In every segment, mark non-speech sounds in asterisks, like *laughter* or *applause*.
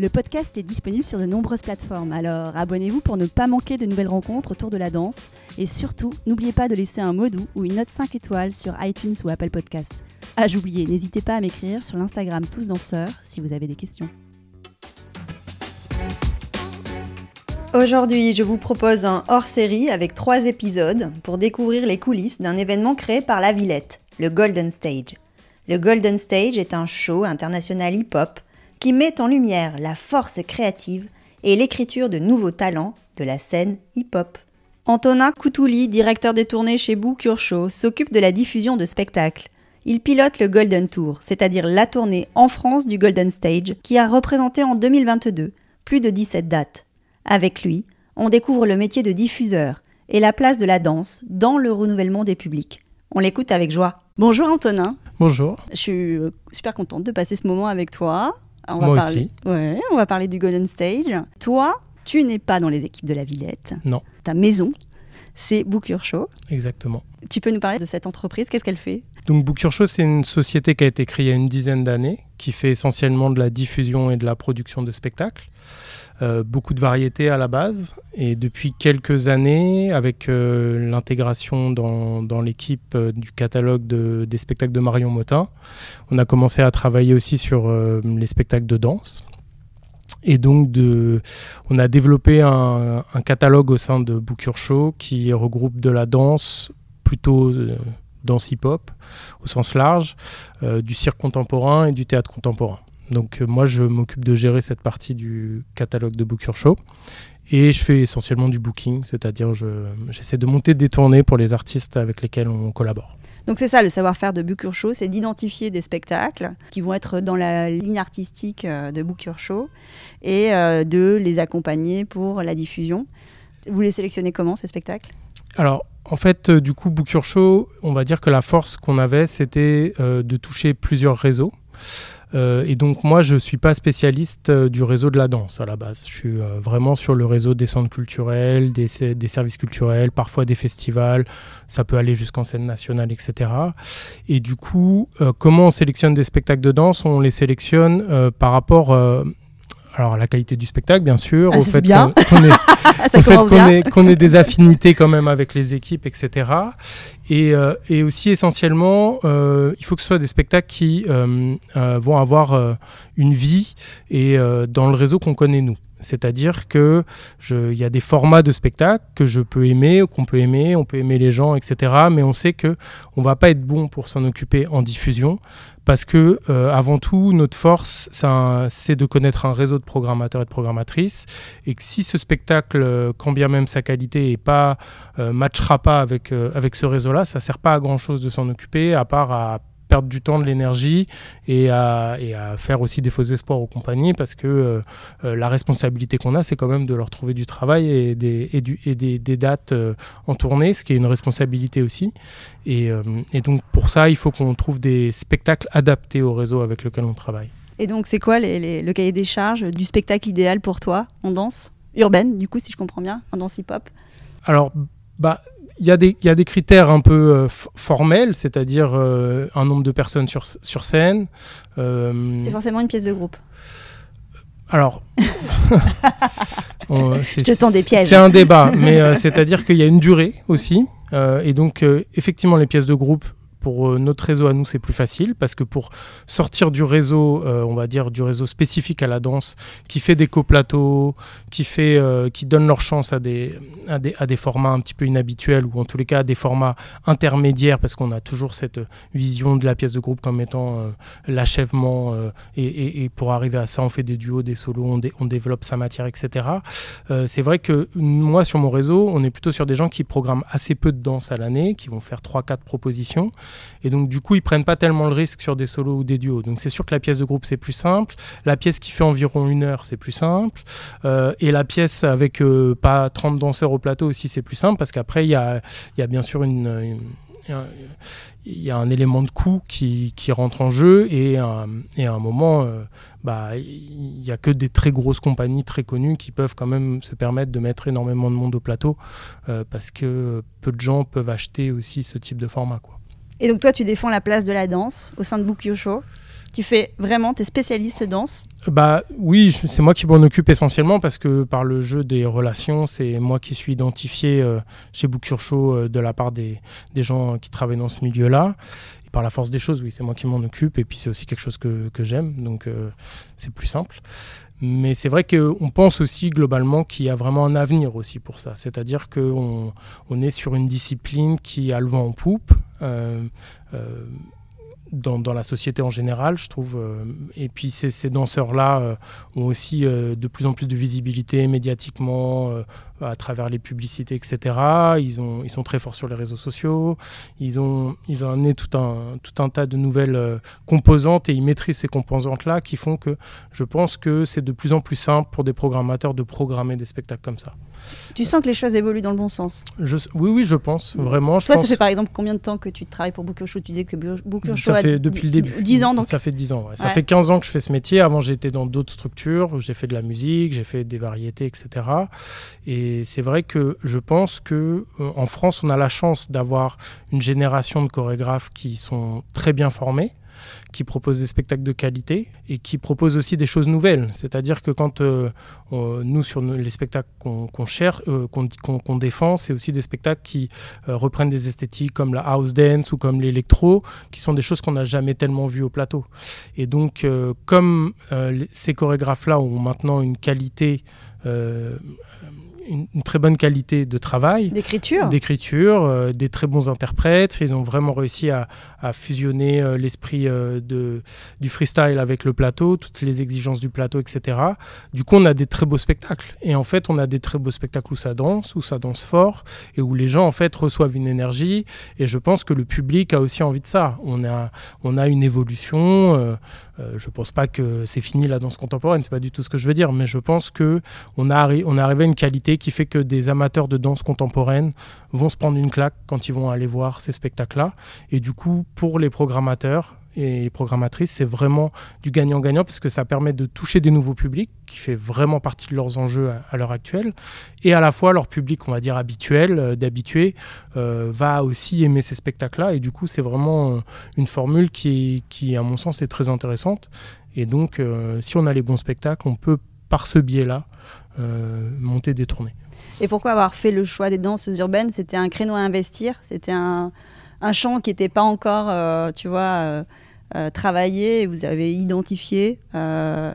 Le podcast est disponible sur de nombreuses plateformes, alors abonnez-vous pour ne pas manquer de nouvelles rencontres autour de la danse. Et surtout, n'oubliez pas de laisser un mot doux ou une note 5 étoiles sur iTunes ou Apple Podcast. Ah, j'oubliais, n'hésitez pas à m'écrire sur l'Instagram Tous Danseurs si vous avez des questions. Aujourd'hui, je vous propose un hors-série avec trois épisodes pour découvrir les coulisses d'un événement créé par la Villette, le Golden Stage. Le Golden Stage est un show international hip-hop qui met en lumière la force créative et l'écriture de nouveaux talents de la scène hip-hop. Antonin Coutouli, directeur des tournées chez Book Show, s'occupe de la diffusion de spectacles. Il pilote le Golden Tour, c'est-à-dire la tournée en France du Golden Stage, qui a représenté en 2022 plus de 17 dates. Avec lui, on découvre le métier de diffuseur et la place de la danse dans le renouvellement des publics. On l'écoute avec joie. Bonjour Antonin. Bonjour. Je suis super contente de passer ce moment avec toi. On va Moi parler... aussi. Ouais, on va parler du Golden Stage. Toi, tu n'es pas dans les équipes de la Villette. Non. Ta maison, c'est Book Your Show. Exactement. Tu peux nous parler de cette entreprise? Qu'est-ce qu'elle fait? Donc Book Show, c'est une société qui a été créée il y a une dizaine d'années, qui fait essentiellement de la diffusion et de la production de spectacles. Euh, beaucoup de variétés à la base. Et depuis quelques années, avec euh, l'intégration dans, dans l'équipe euh, du catalogue de, des spectacles de Marion Motin, on a commencé à travailler aussi sur les spectacles de danse. Et donc, de, on a développé un, catalogue au sein de Book Show qui regroupe de la danse plutôt danse hip-hop au sens large, du cirque contemporain et du théâtre contemporain. Donc euh, moi, je m'occupe de gérer cette partie du catalogue de Book Your Show. Et je fais essentiellement du booking, c'est-à-dire j'essaie de monter des tournées pour les artistes avec lesquels on collabore. Donc c'est ça le savoir-faire de Book Your Show, c'est d'identifier des spectacles qui vont être dans la ligne artistique euh, de Book Your Show et euh, de les accompagner pour la diffusion. Vous les sélectionnez comment ces spectacles? Alors en fait, du coup, Book Show, on va dire que la force qu'on avait, c'était de toucher plusieurs réseaux. Euh, et donc moi, je ne suis pas spécialiste euh, du réseau de la danse à la base. Je suis euh, vraiment sur le réseau des centres culturels, des, services culturels, parfois des festivals. Ça peut aller jusqu'en scène nationale, etc. Et du coup, comment on sélectionne des spectacles de danse? On les sélectionne par rapport alors la qualité du spectacle, bien sûr, ah, au fait qu'on ait, des affinités quand même avec les équipes, etc. Euh, et, aussi essentiellement, euh, il faut que ce soit des spectacles qui euh, vont avoir une vie et dans le réseau qu'on connaît nous. C'est-à-dire que il y a des formats de spectacles que je peux aimer, qu'on peut aimer, on peut aimer les gens, etc. Mais on sait que on va pas être bon pour s'en occuper en diffusion parce que euh, avant tout, notre force, c'est de connaître un réseau de programmateurs et de programmatrices, et que si ce spectacle, euh, quand bien même sa qualité est pas euh, matchera pas avec avec ce réseau-là, ça sert pas à grand chose de s'en occuper, à part à perdre du temps, de l'énergie et à, et à, faire aussi des faux espoirs aux compagnies parce que euh, euh, la responsabilité qu'on a, c'est quand même de leur trouver du travail et des, et du, et des, des dates euh, en tournée, ce qui est une responsabilité aussi. Et, et donc pour ça, il faut qu'on trouve des spectacles adaptés au réseau avec lequel on travaille. Et donc c'est quoi les, le cahier des charges du spectacle idéal pour toi en danse urbaine, du coup, si je comprends bien, en danse hip-hop? Alors, bah, il y, a des, y a des critères un peu euh, formels, c'est-à-dire euh, un nombre de personnes sur, sur scène. Euh, c'est forcément une pièce de groupe. Alors, *laughs* je des pièges. C'est un débat, mais c'est-à-dire qu'il y a une durée aussi. et donc, effectivement, les pièces de groupe pour euh, notre réseau à nous, c'est plus facile parce que pour sortir du réseau, euh, on va dire du réseau spécifique à la danse, qui fait des coplateaux, qui, fait, euh, qui donne leur chance à des, à des, à, des, formats un petit peu inhabituels ou en tous les cas à des formats intermédiaires parce qu'on a toujours cette vision de la pièce de groupe comme étant l'achèvement et, pour arriver à ça, on fait des duos, des solos, on développe sa matière, etc. c'est vrai que moi, sur mon réseau, on est plutôt sur des gens qui programment assez peu de danse à l'année, qui vont faire 3-4 propositions. Et donc, du coup, ils prennent pas tellement le risque sur des solos ou des duos. Donc, c'est sûr que la pièce de groupe, c'est plus simple. La pièce qui fait environ une heure, c'est plus simple. Euh, et la pièce avec euh, pas 30 danseurs au plateau aussi, c'est plus simple parce qu'après, il y a, bien sûr il y a un élément de coût qui, rentre en jeu et, à un moment, euh, bah, il n'y a que des très grosses compagnies très connues qui peuvent quand même se permettre de mettre énormément de monde au plateau parce que peu de gens peuvent acheter aussi ce type de format. Et donc toi, tu défends la place de la danse au sein de Show tu fais vraiment, tu es spécialiste danse Bah oui, c'est moi qui m'en occupe essentiellement parce que par le jeu des relations, c'est moi qui suis identifié euh, chez Show euh, de la part des, des, gens qui travaillent dans ce milieu-là. Et par la force des choses, oui, c'est moi qui m'en occupe et puis c'est aussi quelque chose que, que j'aime, donc euh, c'est plus simple. Mais c'est vrai qu'on pense aussi globalement qu'il y a vraiment un avenir aussi pour ça. C'est-à-dire qu'on on est sur une discipline qui a le vent en poupe. Euh, euh, dans, dans, la société en général, je trouve. Euh, et puis ces, ces danseurs-là euh, ont aussi euh, de plus en plus de visibilité médiatiquement, à travers les publicités, etc. Ils, ont, ils sont très forts sur les réseaux sociaux. Ils ont, ils ont amené tout un, tout un tas de nouvelles euh, composantes et ils maîtrisent ces composantes-là qui font que je pense que c'est de plus en plus simple pour des programmateurs de programmer des spectacles comme ça. Tu sens que les choses évoluent dans le bon sens? Je, Oui, oui, je pense, vraiment. Je Toi, pense... ça fait par exemple combien de temps que tu travailles pour Booker Show Tu disais que Booker Show ça fait depuis le début. 10 ans donc Ça fait 10 ans, ouais. Ça fait 15 ans que je fais ce métier. Avant, j'étais dans d'autres structures. J'ai fait de la musique, j'ai fait des variétés, etc. Et c'est vrai que je pense que euh, en France, on a la chance d'avoir une génération de chorégraphes qui sont très bien formés qui proposent des spectacles de qualité et qui proposent aussi des choses nouvelles. C'est-à-dire que quand euh, nous, sur les spectacles qu'on qu cherche, euh, qu'on qu défend, c'est aussi des spectacles qui euh, reprennent des esthétiques comme la house dance ou comme l'électro, qui sont des choses qu'on n'a jamais tellement vues au plateau. Et donc, comme ces chorégraphes-là ont maintenant une qualité une, une, très bonne qualité de travail. D'écriture. D'écriture, euh, des très bons interprètes. Ils ont vraiment réussi à, à fusionner euh, l'esprit euh, du freestyle avec le plateau, toutes les exigences du plateau, etc. Du coup, on a des très beaux spectacles. Et en fait, on a des très beaux spectacles où ça danse, où ça danse fort, et où les gens, en fait, reçoivent une énergie. Et je pense que le public a aussi envie de ça. On a, on a une évolution. Je pense pas que c'est fini la danse contemporaine, c'est pas du tout ce que je veux dire, mais je pense que on a, on est arrivé à une qualité qui fait que des amateurs de danse contemporaine vont se prendre une claque quand ils vont aller voir ces spectacles-là. Et du coup, pour les programmateurs, et les programmatrices, c'est vraiment du gagnant-gagnant parce que ça permet de toucher des nouveaux publics, qui fait vraiment partie de leurs enjeux à, l'heure actuelle, et à la fois leur public, on va dire habituel, euh, euh, va aussi aimer ces spectacles-là, et du coup c'est vraiment euh, une formule qui, qui, à mon sens, est très intéressante. Et donc, euh, si on a les bons spectacles, on peut, par ce biais-là, monter des tournées. Et pourquoi avoir fait le choix des danses urbaines? C'était un créneau à investir? C'était un, un champ qui n'était pas encore, euh, tu vois, euh, euh, travaillé Vous avez identifié euh,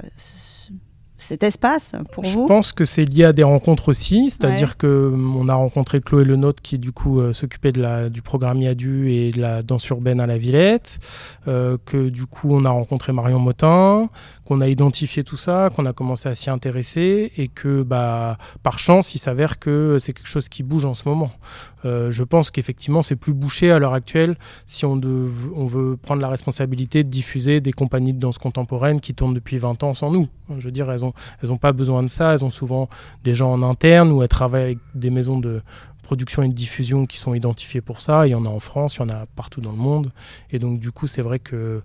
cet espace pour je vous Je pense que c'est lié à des rencontres aussi, c'est-à-dire ouais. que on a rencontré Chloé Lenôtre qui du coup euh, s'occupait de la du programme Yadu et de la danse urbaine à la Villette, euh, que du coup on a rencontré Marion Motin, qu'on a identifié tout ça, qu'on a commencé à s'y intéresser et que bah par chance il s'avère que c'est quelque chose qui bouge en ce moment. Euh, je pense qu'effectivement c'est plus bouché à l'heure actuelle si on, veut prendre la responsabilité de diffuser des compagnies de danse contemporaine qui tournent depuis 20 ans sans nous. Je veux dire elles ont elles n'ont pas besoin de ça, elles ont souvent des gens en interne ou elles travaillent avec des maisons de production et de diffusion qui sont identifiées pour ça. Il y en a en France, il y en a partout dans le monde. Et donc du coup, c'est vrai que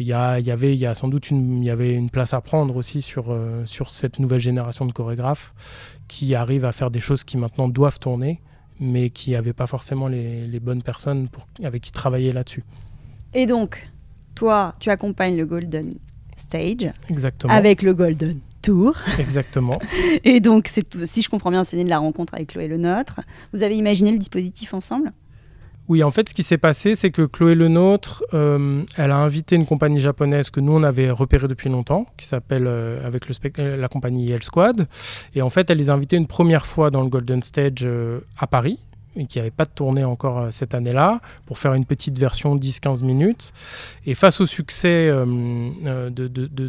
il y, y avait, sans doute une, y avait une place à prendre aussi sur euh, sur cette nouvelle génération de chorégraphes qui arrivent à faire des choses qui maintenant doivent tourner, mais qui n'avaient pas forcément les, les bonnes personnes pour, avec qui travailler là-dessus. Et donc, toi, tu accompagnes le Golden Stage Exactement. avec le Golden Tour. Exactement. *laughs* Et donc, si je comprends bien, c'est né de la rencontre avec Chloé Le Nôtre. Vous avez imaginé le dispositif ensemble? Oui, en fait, ce qui s'est passé, c'est que Chloé Le Nôtre, euh, elle a invité une compagnie japonaise que nous, on avait repérée depuis longtemps, qui s'appelle, euh, avec le la compagnie Yale Squad. Et en fait, elle les a invités une première fois dans le Golden Stage euh, à Paris, qui n'avait pas de tournée encore euh, cette année-là, pour faire une petite version 10-15 minutes. Et face au succès de, de, de,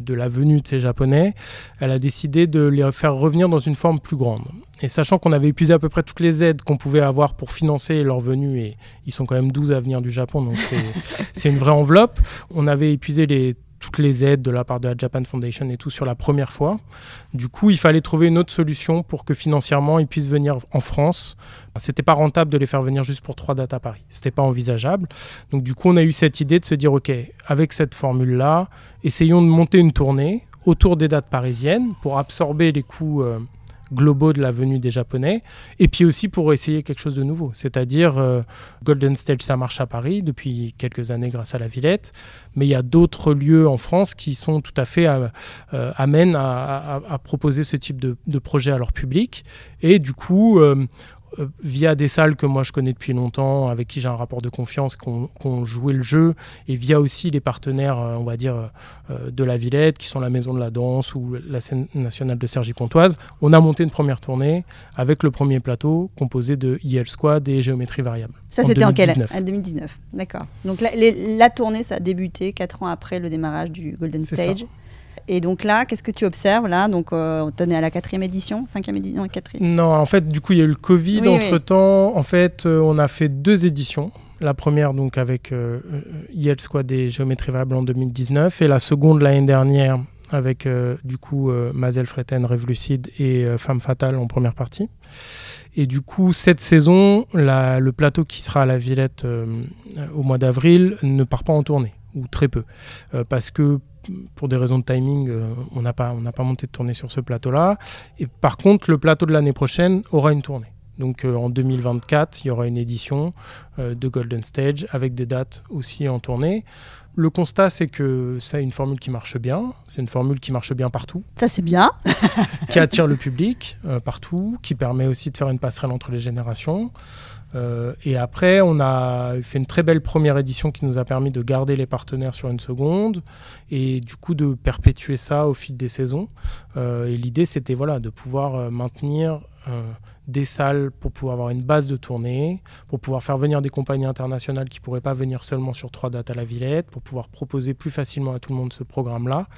de, la venue de ces Japonais, elle a décidé de les faire revenir dans une forme plus grande. Et sachant qu'on avait épuisé à peu près toutes les aides qu'on pouvait avoir pour financer leur venue, et ils sont quand même 12 à venir du Japon, donc *laughs* c'est une vraie enveloppe, on avait épuisé les toutes les aides de la part de la Japan Foundation et tout sur la première fois. Du coup, il fallait trouver une autre solution pour que financièrement ils puissent venir en France. C'était pas rentable de les faire venir juste pour trois dates à Paris. C'était pas envisageable. Donc du coup, on a eu cette idée de se dire OK, avec cette formule là, essayons de monter une tournée autour des dates parisiennes pour absorber les coûts euh, globaux de la venue des Japonais, et puis aussi pour essayer quelque chose de nouveau. C'est-à-dire, euh, Golden Stage, ça marche à Paris depuis quelques années grâce à la Villette, mais il y a d'autres lieux en France qui sont tout à fait euh, euh, amènes à, proposer ce type de, de, projet à leur public. Et du coup, euh, via des salles que moi je connais depuis longtemps, avec qui j'ai un rapport de confiance, qui ont, joué le jeu, et via aussi les partenaires, euh, on va dire, euh, de la Villette, qui sont la Maison de la Danse ou la scène nationale de Sergi Pontoise, on a monté une première tournée avec le premier plateau composé de IL Squad et Géométrie Variable. Ça, c'était en quelle année? 2019, d'accord. Donc la, la, tournée, ça a débuté 4 ans après le démarrage du Golden Stage. Et donc là, qu'est-ce que tu observes là? Donc, euh, on est à la quatrième édition, cinquième édition, quatrième? Non, en fait, du coup, il y a eu le Covid entre temps. En fait, euh, on a fait deux éditions. La première, donc, avec euh, IL Squad et Géométrie Variable en 2019, et la seconde l'année dernière avec du coup Mazel Freten, Rêve Lucide et Femme Fatale en première partie. Et du coup, cette saison, le plateau qui sera à la Villette au mois d'avril ne part pas en tournée, ou très peu. parce que pour des raisons de timing, euh, on n'a pas, pas monté de tournée sur ce plateau-là. Et par contre, le plateau de l'année prochaine aura une tournée. Donc euh, en 2024, il y aura une édition euh, de Golden Stage avec des dates aussi en tournée. Le constat, c'est que c'est une formule qui marche bien. C'est une formule qui marche bien partout. Ça, c'est bien. qui attire le public partout, qui permet aussi de faire une passerelle entre les générations. Euh, et après, on a fait une très belle première édition qui nous a permis de garder les partenaires sur une seconde et du coup de perpétuer ça au fil des saisons. Euh, et l'idée, c'était voilà, de pouvoir euh, maintenir des salles pour pouvoir avoir une base de tournée, pour pouvoir faire venir des compagnies internationales qui ne pourraient pas venir seulement sur trois dates à la Villette, pour pouvoir proposer plus facilement à tout le monde ce programme-là.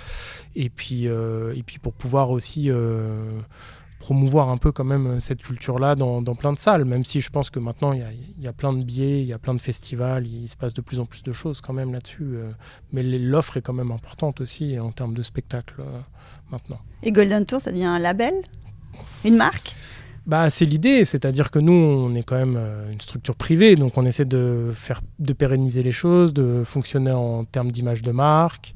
Et, et puis pour pouvoir aussi promouvoir un peu quand même euh, cette culture-là dans, plein de salles, même si je pense que maintenant il y, a, plein de billets, il y a plein de festivals, il se passe de plus en plus de choses quand même là-dessus. Euh. mais l'offre est quand même importante aussi en termes de spectacle euh, maintenant. Et Golden Tour, ça devient un label? Une marque? Bah, c'est l'idée, c'est-à-dire que nous, on est quand même une structure privée, donc on essaie de faire, de pérenniser les choses, de fonctionner en termes d'image de marque,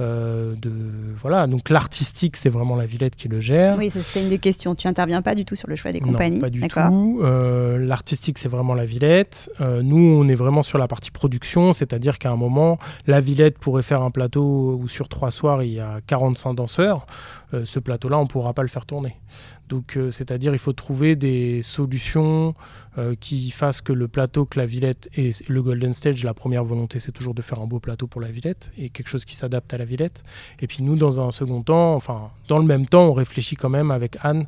euh, de voilà. Donc l'artistique, c'est vraiment la Villette qui le gère. Oui, c'était une des questions. Tu interviens pas du tout sur le choix des compagnies. Non, pas du tout. Euh, l'artistique, c'est vraiment la Villette. Euh, nous, on est vraiment sur la partie production, c'est-à-dire qu'à un moment, la Villette pourrait faire un plateau où sur trois soirs il y a 45 danseurs. ce plateau-là, on ne pourra pas le faire tourner. Donc, c'est-à-dire, il faut trouver des solutions euh, qui fasse que le plateau que la Villette et le Golden Stage, la première volonté, c'est toujours de faire un beau plateau pour la Villette et quelque chose qui s'adapte à la Villette. Et puis nous, dans un second temps, enfin, dans le même temps, on réfléchit quand même avec Anne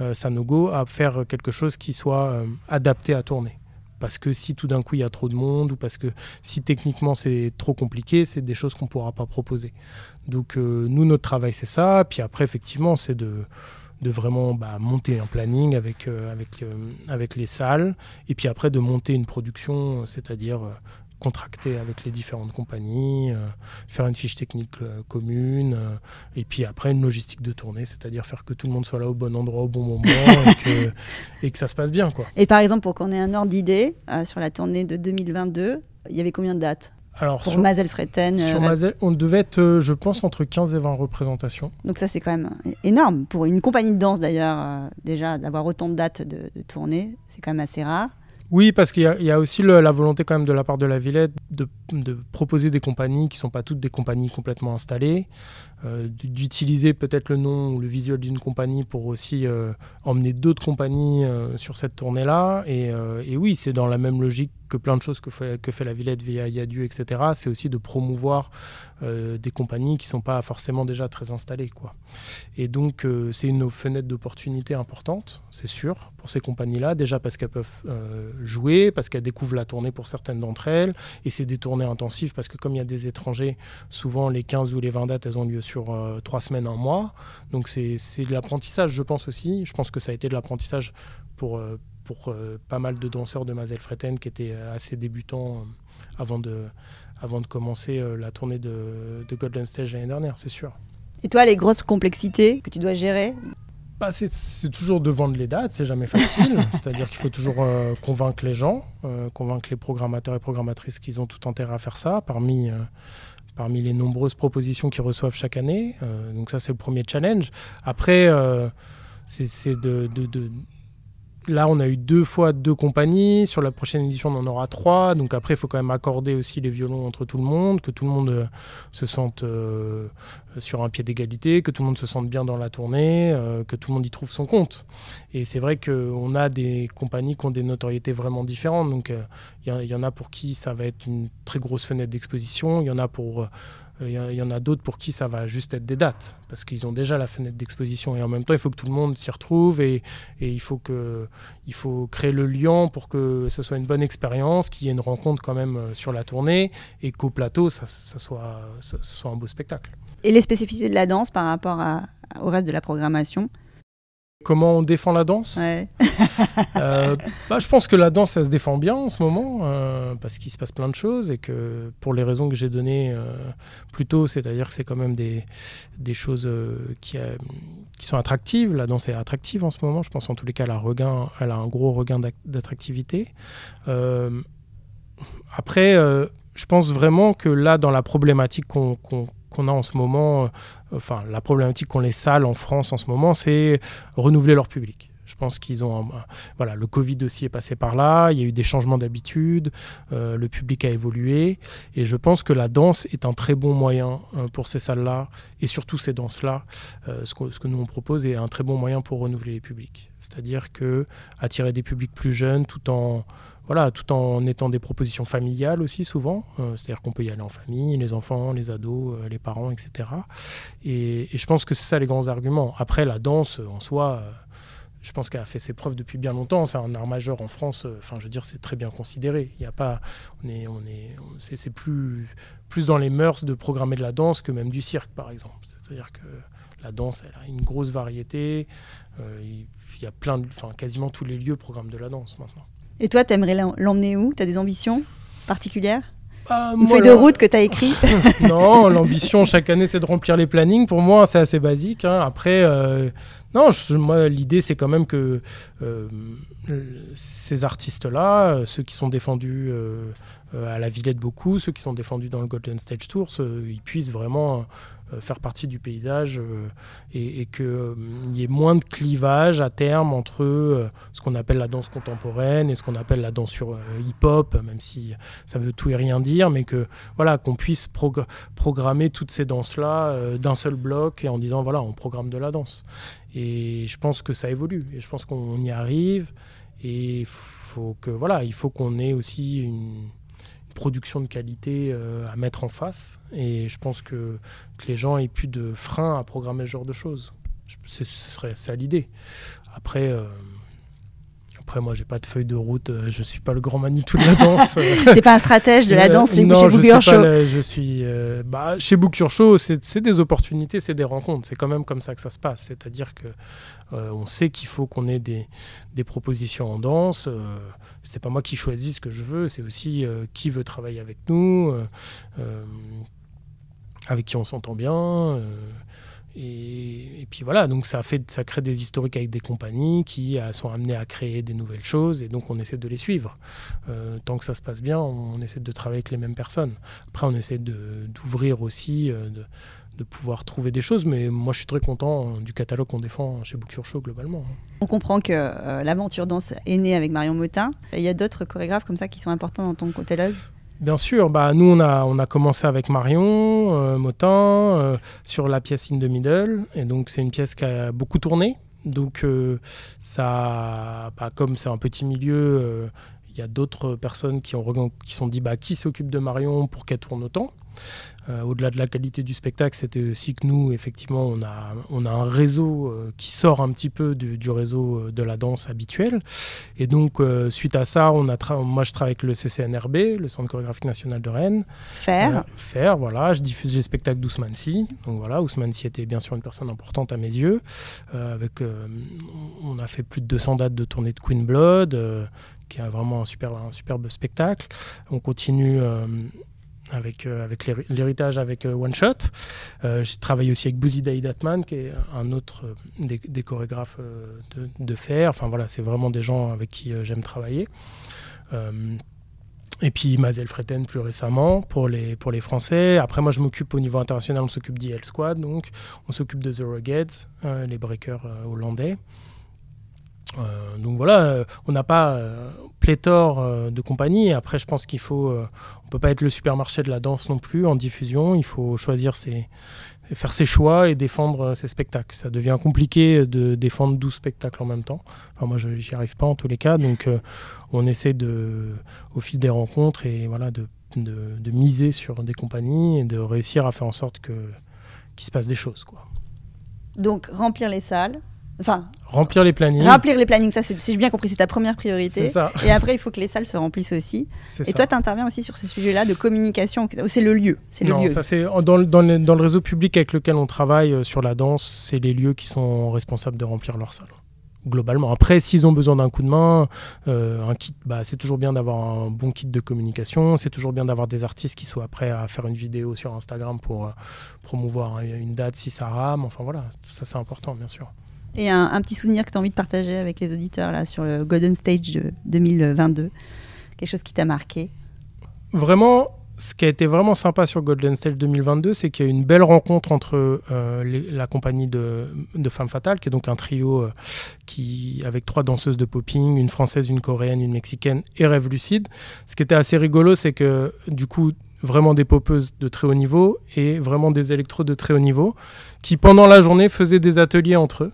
euh, Sanogo à faire quelque chose qui soit euh, adapté à tourner parce que si tout d'un coup il y a trop de monde ou parce que si techniquement c'est trop compliqué, c'est des choses qu'on ne pourra pas proposer. Donc nous, notre travail c'est ça. Puis après, effectivement, c'est de de vraiment bah, monter un planning avec, euh, avec, euh, avec les salles, et puis après de monter une production, c'est-à-dire euh, contracter avec les différentes compagnies, faire une fiche technique commune, et puis après une logistique de tournée, c'est-à-dire faire que tout le monde soit là au bon endroit au bon moment *laughs* et, que, et, que, ça se passe bien. Quoi. Et par exemple, pour qu'on ait un ordre d'idée, sur la tournée de 2022, il y avait combien de dates? Alors, pour Mazel Freten. Sur euh, Mazel, on devait être, euh, je pense, entre 15 et 20 représentations. Donc ça, c'est quand même énorme. Pour une compagnie de danse, d'ailleurs, euh, déjà, d'avoir autant de dates de, tournée, c'est quand même assez rare. Oui, parce qu'il y, a aussi la volonté quand même de la part de la Villette de de proposer des compagnies qui ne sont pas toutes des compagnies complètement installées, euh, d'utiliser peut-être le nom ou le visuel d'une compagnie pour aussi euh, emmener d'autres compagnies euh, sur cette tournée-là. Et, oui, c'est dans la même logique que plein de choses que fait, que fait la Villette via Yadu, etc. C'est aussi de promouvoir des compagnies qui ne sont pas forcément déjà très installées. Quoi. Et donc, c'est une fenêtre d'opportunité importante, c'est sûr, pour ces compagnies-là. Déjà parce qu'elles peuvent jouer, parce qu'elles découvrent la tournée pour certaines d'entre elles. Et c'est des tournées intensives parce que comme il y a des étrangers, souvent les 15 ou les 20 dates, elles ont lieu sur euh, trois semaines, un mois. Donc c'est de l'apprentissage, je pense aussi. Je pense que ça a été de l'apprentissage pour, euh, euh, pas mal de danseurs de Mazel Freten qui étaient assez débutants avant de, avant de commencer la tournée de, de Golden Stage l'année dernière, c'est sûr. Et toi, les grosses complexités que tu dois gérer? Bah, c'est toujours de vendre les dates, c'est jamais facile. *laughs* C'est-à-dire qu'il faut toujours convaincre les gens, convaincre les programmateurs et programmatrices qu'ils ont tout intérêt à faire ça. Parmi parmi les nombreuses propositions qu'ils reçoivent chaque année. Euh, donc ça, c'est le premier challenge. Après, euh, c'est de, Là, on a eu deux fois deux compagnies. Sur la prochaine édition, on en aura trois. Donc après, il faut quand même accorder aussi les violons entre tout le monde, que tout le monde euh, se sente sur un pied d'égalité, que tout le monde se sente bien dans la tournée, que tout le monde y trouve son compte. Et c'est vrai qu'on a des compagnies qui ont des notoriétés vraiment différentes. Donc il y, en a pour qui ça va être une très grosse fenêtre d'exposition. Il y en a pour il y, en a d'autres pour qui ça va juste être des dates, parce qu'ils ont déjà la fenêtre d'exposition. Et en même temps, il faut que tout le monde s'y retrouve et, il, faut que, il faut créer le lien pour que ce soit une bonne expérience, qu'il y ait une rencontre quand même euh, sur la tournée et qu'au plateau, ça, soit un beau spectacle. Et les spécificités de la danse par rapport au reste de la programmation? Comment on défend la danse *laughs* euh, bah, Je pense que la danse, ça se défend bien en ce moment, euh, parce qu'il se passe plein de choses et que pour les raisons que j'ai données euh, plus tôt, c'est-à-dire que c'est quand même des, des choses qui, qui, sont attractives. La danse est attractive en ce moment. Je pense en tous les cas, elle a, regain, elle a un gros regain d'attractivité. après, je pense vraiment que là, dans la problématique qu'on qu'on a en ce moment, euh, enfin la problématique qu'ont les salles en France en ce moment, c'est renouveler leur public. Je pense qu'ils ont, voilà, le Covid aussi est passé par là. Il y a eu des changements d'habitude, euh, le public a évolué, et je pense que la danse est un très bon moyen euh, pour ces salles-là et surtout ces danses-là. ce, que, ce, que, nous on propose est un très bon moyen pour renouveler les publics, c'est-à-dire que attirer des publics plus jeunes tout en voilà, tout en étant des propositions familiales aussi souvent, euh, c'est-à-dire qu'on peut y aller en famille, les enfants, les ados, euh, les parents, etc. Et, je pense que c'est ça les grands arguments. Après, la danse en soi, euh, je pense qu'elle a fait ses preuves depuis bien longtemps. C'est un art majeur en France. Enfin, je veux dire, c'est très bien considéré. Il y a pas, on est, on est, c'est plus, plus dans les mœurs de programmer de la danse que même du cirque, par exemple. C'est-à-dire que la danse, elle a une grosse variété. il y a plein, enfin, quasiment tous les lieux programment de la danse maintenant. Et toi, tu aimerais l'emmener où? Tu as des ambitions particulières? Bah, Une feuille de route que tu as écrit *laughs* Non, l'ambition chaque année, c'est de remplir les plannings. Pour moi, c'est assez basique. Hein. Après, euh, non, moi, l'idée, c'est quand même que euh, ces artistes-là, euh, ceux qui sont défendus à la Villette beaucoup, ceux qui sont défendus dans le Golden Stage Tour, ils puissent vraiment euh, faire partie du paysage euh, et, qu'il euh, y ait moins de clivage à terme entre ce qu'on appelle la danse contemporaine et ce qu'on appelle la danse sur hip-hop, même si ça veut tout et rien dire, mais que voilà qu'on puisse programmer toutes ces danses-là d'un seul bloc et en disant voilà on programme de la danse. Et je pense que ça évolue et je pense qu'on y arrive et faut que voilà il faut qu'on ait aussi une production de qualité euh, à mettre en face. Et je pense que, les gens aient plus de frein à programmer ce genre de choses. Ce serait ça l'idée. Après, euh, après, moi, j'ai pas de feuille de route. Euh, je suis pas le grand Manitou de la danse. *laughs* T'es pas un stratège de la danse chez, non, chez Book Show. je suis bah, chez Book Your Show. C'est des opportunités, c'est des rencontres. C'est quand même comme ça que ça se passe. C'est-à-dire que on sait qu'il faut qu'on ait des, des, propositions en danse c'est pas moi qui choisis ce que je veux, c'est aussi euh, qui veut travailler avec nous, euh, euh, avec qui on s'entend bien. Et, puis voilà, donc ça, fait, ça crée des historiques avec des compagnies qui sont amenées à créer des nouvelles choses et donc on essaie de les suivre. tant que ça se passe bien, on, essaie de travailler avec les mêmes personnes. Après, on essaie d'ouvrir aussi, de, de pouvoir trouver des choses. Mais moi, je suis très content du catalogue qu'on défend chez Book Show globalement. On comprend que euh, l'aventure danse est née avec Marion Motin. Il y a d'autres chorégraphes comme ça qui sont importants dans ton catalogue? Bien sûr, bah, nous on a, commencé avec Marion euh, Motin euh, sur la pièce In the Middle, et donc c'est une pièce qui a beaucoup tourné. Donc ça, bah, comme c'est un petit milieu, il y a d'autres personnes qui ont qui sont dit bah, qui s'occupe de Marion pour qu'elle tourne autant? Euh, au-delà de la qualité du spectacle, c'était aussi que nous, effectivement, on a, on a un réseau euh, qui sort un petit peu du, réseau euh, de la danse habituel. Et donc, suite à ça, on a moi, je travaille avec le CCNRB, le Centre chorégraphique national de Rennes. Faire. faire, voilà. Je diffuse les spectacles d'Ousmane Sy. Donc voilà, Ousmane Sy était bien sûr une personne importante à mes yeux. avec, on a fait plus de 200 dates de tournée de Queen Blood, qui est vraiment un, super, un superbe spectacle. On continue avec, euh, avec l'héritage avec euh, One Shot. Euh, j'ai travaillé aussi avec Boozy Datman, qui est un autre des, chorégraphes de, de, fer. Enfin voilà, c'est vraiment des gens avec qui j'aime travailler. Et puis Mazel Freten plus récemment pour les, pour les Français. Après, moi, je m'occupe au niveau international, on s'occupe d'IL Squad, donc on s'occupe de The Ruggeds, les breakers hollandais. Euh, donc voilà, euh, on n'a pas euh, pléthore de compagnies. Après, je pense qu'il faut, on peut pas être le supermarché de la danse non plus en diffusion. Il faut choisir faire ses choix et défendre ses spectacles. Ça devient compliqué de défendre 12 spectacles en même temps. Enfin, moi, je n'y arrive pas en tous les cas. Donc, on essaie de, au fil des rencontres et voilà, de, de, de, miser sur des compagnies et de réussir à faire en sorte que qu'il se passe des choses, quoi. Donc, remplir les salles, Enfin, remplir les plannings. Remplir les plannings, ça, si j'ai bien compris, c'est ta première priorité. Ça. Et après, il faut que les salles se remplissent aussi. Et toi, tu interviens aussi sur ces sujets-là de communication. C'est le lieu. C'est non, ça c'est dans, dans, le, réseau public avec lequel on travaille euh, sur la danse, c'est les lieux qui sont responsables de remplir leurs salles globalement. Après, s'ils ont besoin d'un coup de main, euh, un kit, bah, c'est toujours bien d'avoir un bon kit de communication. C'est toujours bien d'avoir des artistes qui soient prêts à faire une vidéo sur Instagram pour euh, promouvoir une date si ça rame. Enfin voilà, tout ça c'est important, bien sûr. Et un, petit souvenir que tu as envie de partager avec les auditeurs là, sur le Golden Stage de 2022 Quelque chose qui t'a marqué. Vraiment, ce qui a été vraiment sympa sur Golden Stage 2022, c'est qu'il y a eu une belle rencontre entre euh, la compagnie de, de Femmes Fatales, qui est donc un trio euh, qui, avec trois danseuses de popping, une française, une coréenne, une mexicaine et Rêve Lucide. Ce qui était assez rigolo, c'est que du coup, vraiment des popeuses de très haut niveau et vraiment des électros de très haut niveau, qui pendant la journée faisaient des ateliers entre eux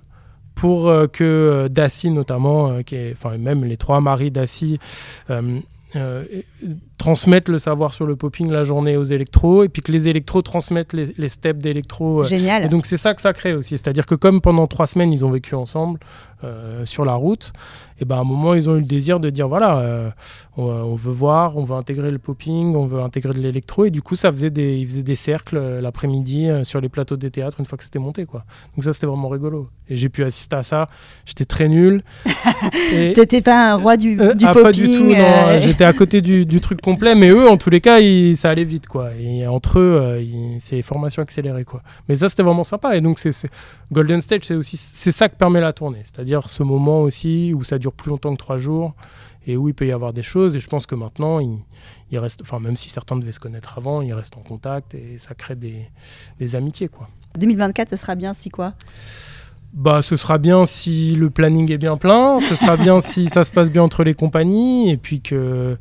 pour euh, que euh, Daci notamment, euh, qui est, même les trois maris Daci, transmettent le savoir sur le popping la journée aux électros et puis que les électros transmettent les, steps d'électro. Génial. Et donc c'est ça que ça crée aussi. C'est-à-dire que comme pendant trois semaines ils ont vécu ensemble sur la route, et ben à un moment ils ont eu le désir de dire voilà, on, veut voir, on veut intégrer le popping, on veut intégrer de l'électro et du coup ça faisait des, ils faisaient des cercles l'après-midi sur les plateaux des théâtres une fois que c'était monté quoi. Donc ça c'était vraiment rigolo. Et j'ai pu assister à ça. J'étais très nul. *laughs* T'étais pas un roi du, du ah, popping. Pas du tout. J'étais à côté du, du truc complet, mais eux, en tous les cas, ça allait vite, quoi. Et entre eux, euh, c'est formation accélérée, quoi. Mais ça, c'était vraiment sympa. Et donc, c'est Golden Stage, c'est aussi c'est ça que permet la tournée, c'est-à-dire ce moment aussi où ça dure plus longtemps que trois jours et où il peut y avoir des choses. Et je pense que maintenant, il, il reste, enfin, même si certains devaient se connaître avant, ils restent en contact et ça crée des, des amitiés, quoi. 2024, ça sera bien si quoi? Bah, ce sera bien si le planning est bien plein, ce sera bien si ça se passe bien entre les compagnies, et puis que,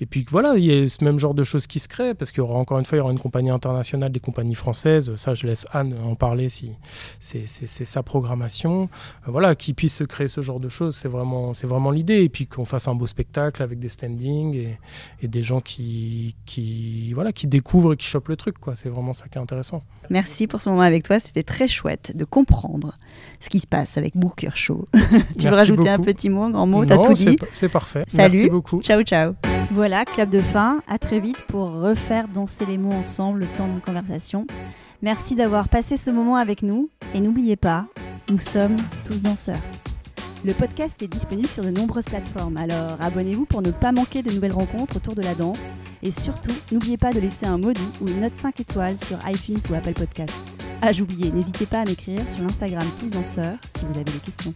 et puis voilà, il y a ce même genre de choses qui se créent, parce qu'il y aura encore une fois, il y aura une compagnie internationale, des compagnies françaises. Ça, je laisse Anne en parler si c'est sa programmation. Euh, voilà, qui puisse se créer ce genre de choses, c'est vraiment, vraiment l'idée. Et puis qu'on fasse un beau spectacle avec des standings et, et, des gens qui, qui, voilà, qui découvrent et qui chopent le truc. Quoi. C'est vraiment ça qui est intéressant. Merci pour ce moment avec toi. C'était très chouette de comprendre ce qui se passe avec Booker Show. *laughs* tu veux rajouter un petit mot, un grand mot? T'as tout dit? C'est parfait. Salut. Merci beaucoup. Ciao, ciao. Voilà, clap de fin. À très vite pour refaire danser les mots ensemble le temps d'une conversation. Merci d'avoir passé ce moment avec nous. Et n'oubliez pas, nous sommes tous danseurs. Le podcast est disponible sur de nombreuses plateformes, alors abonnez-vous pour ne pas manquer de nouvelles rencontres autour de la danse. Et surtout, n'oubliez pas de laisser un doux ou une note 5 étoiles sur iTunes ou Apple Podcast. Ah, j'oubliais, n'hésitez pas à m'écrire sur l'Instagram Tous Danseurs si vous avez des questions.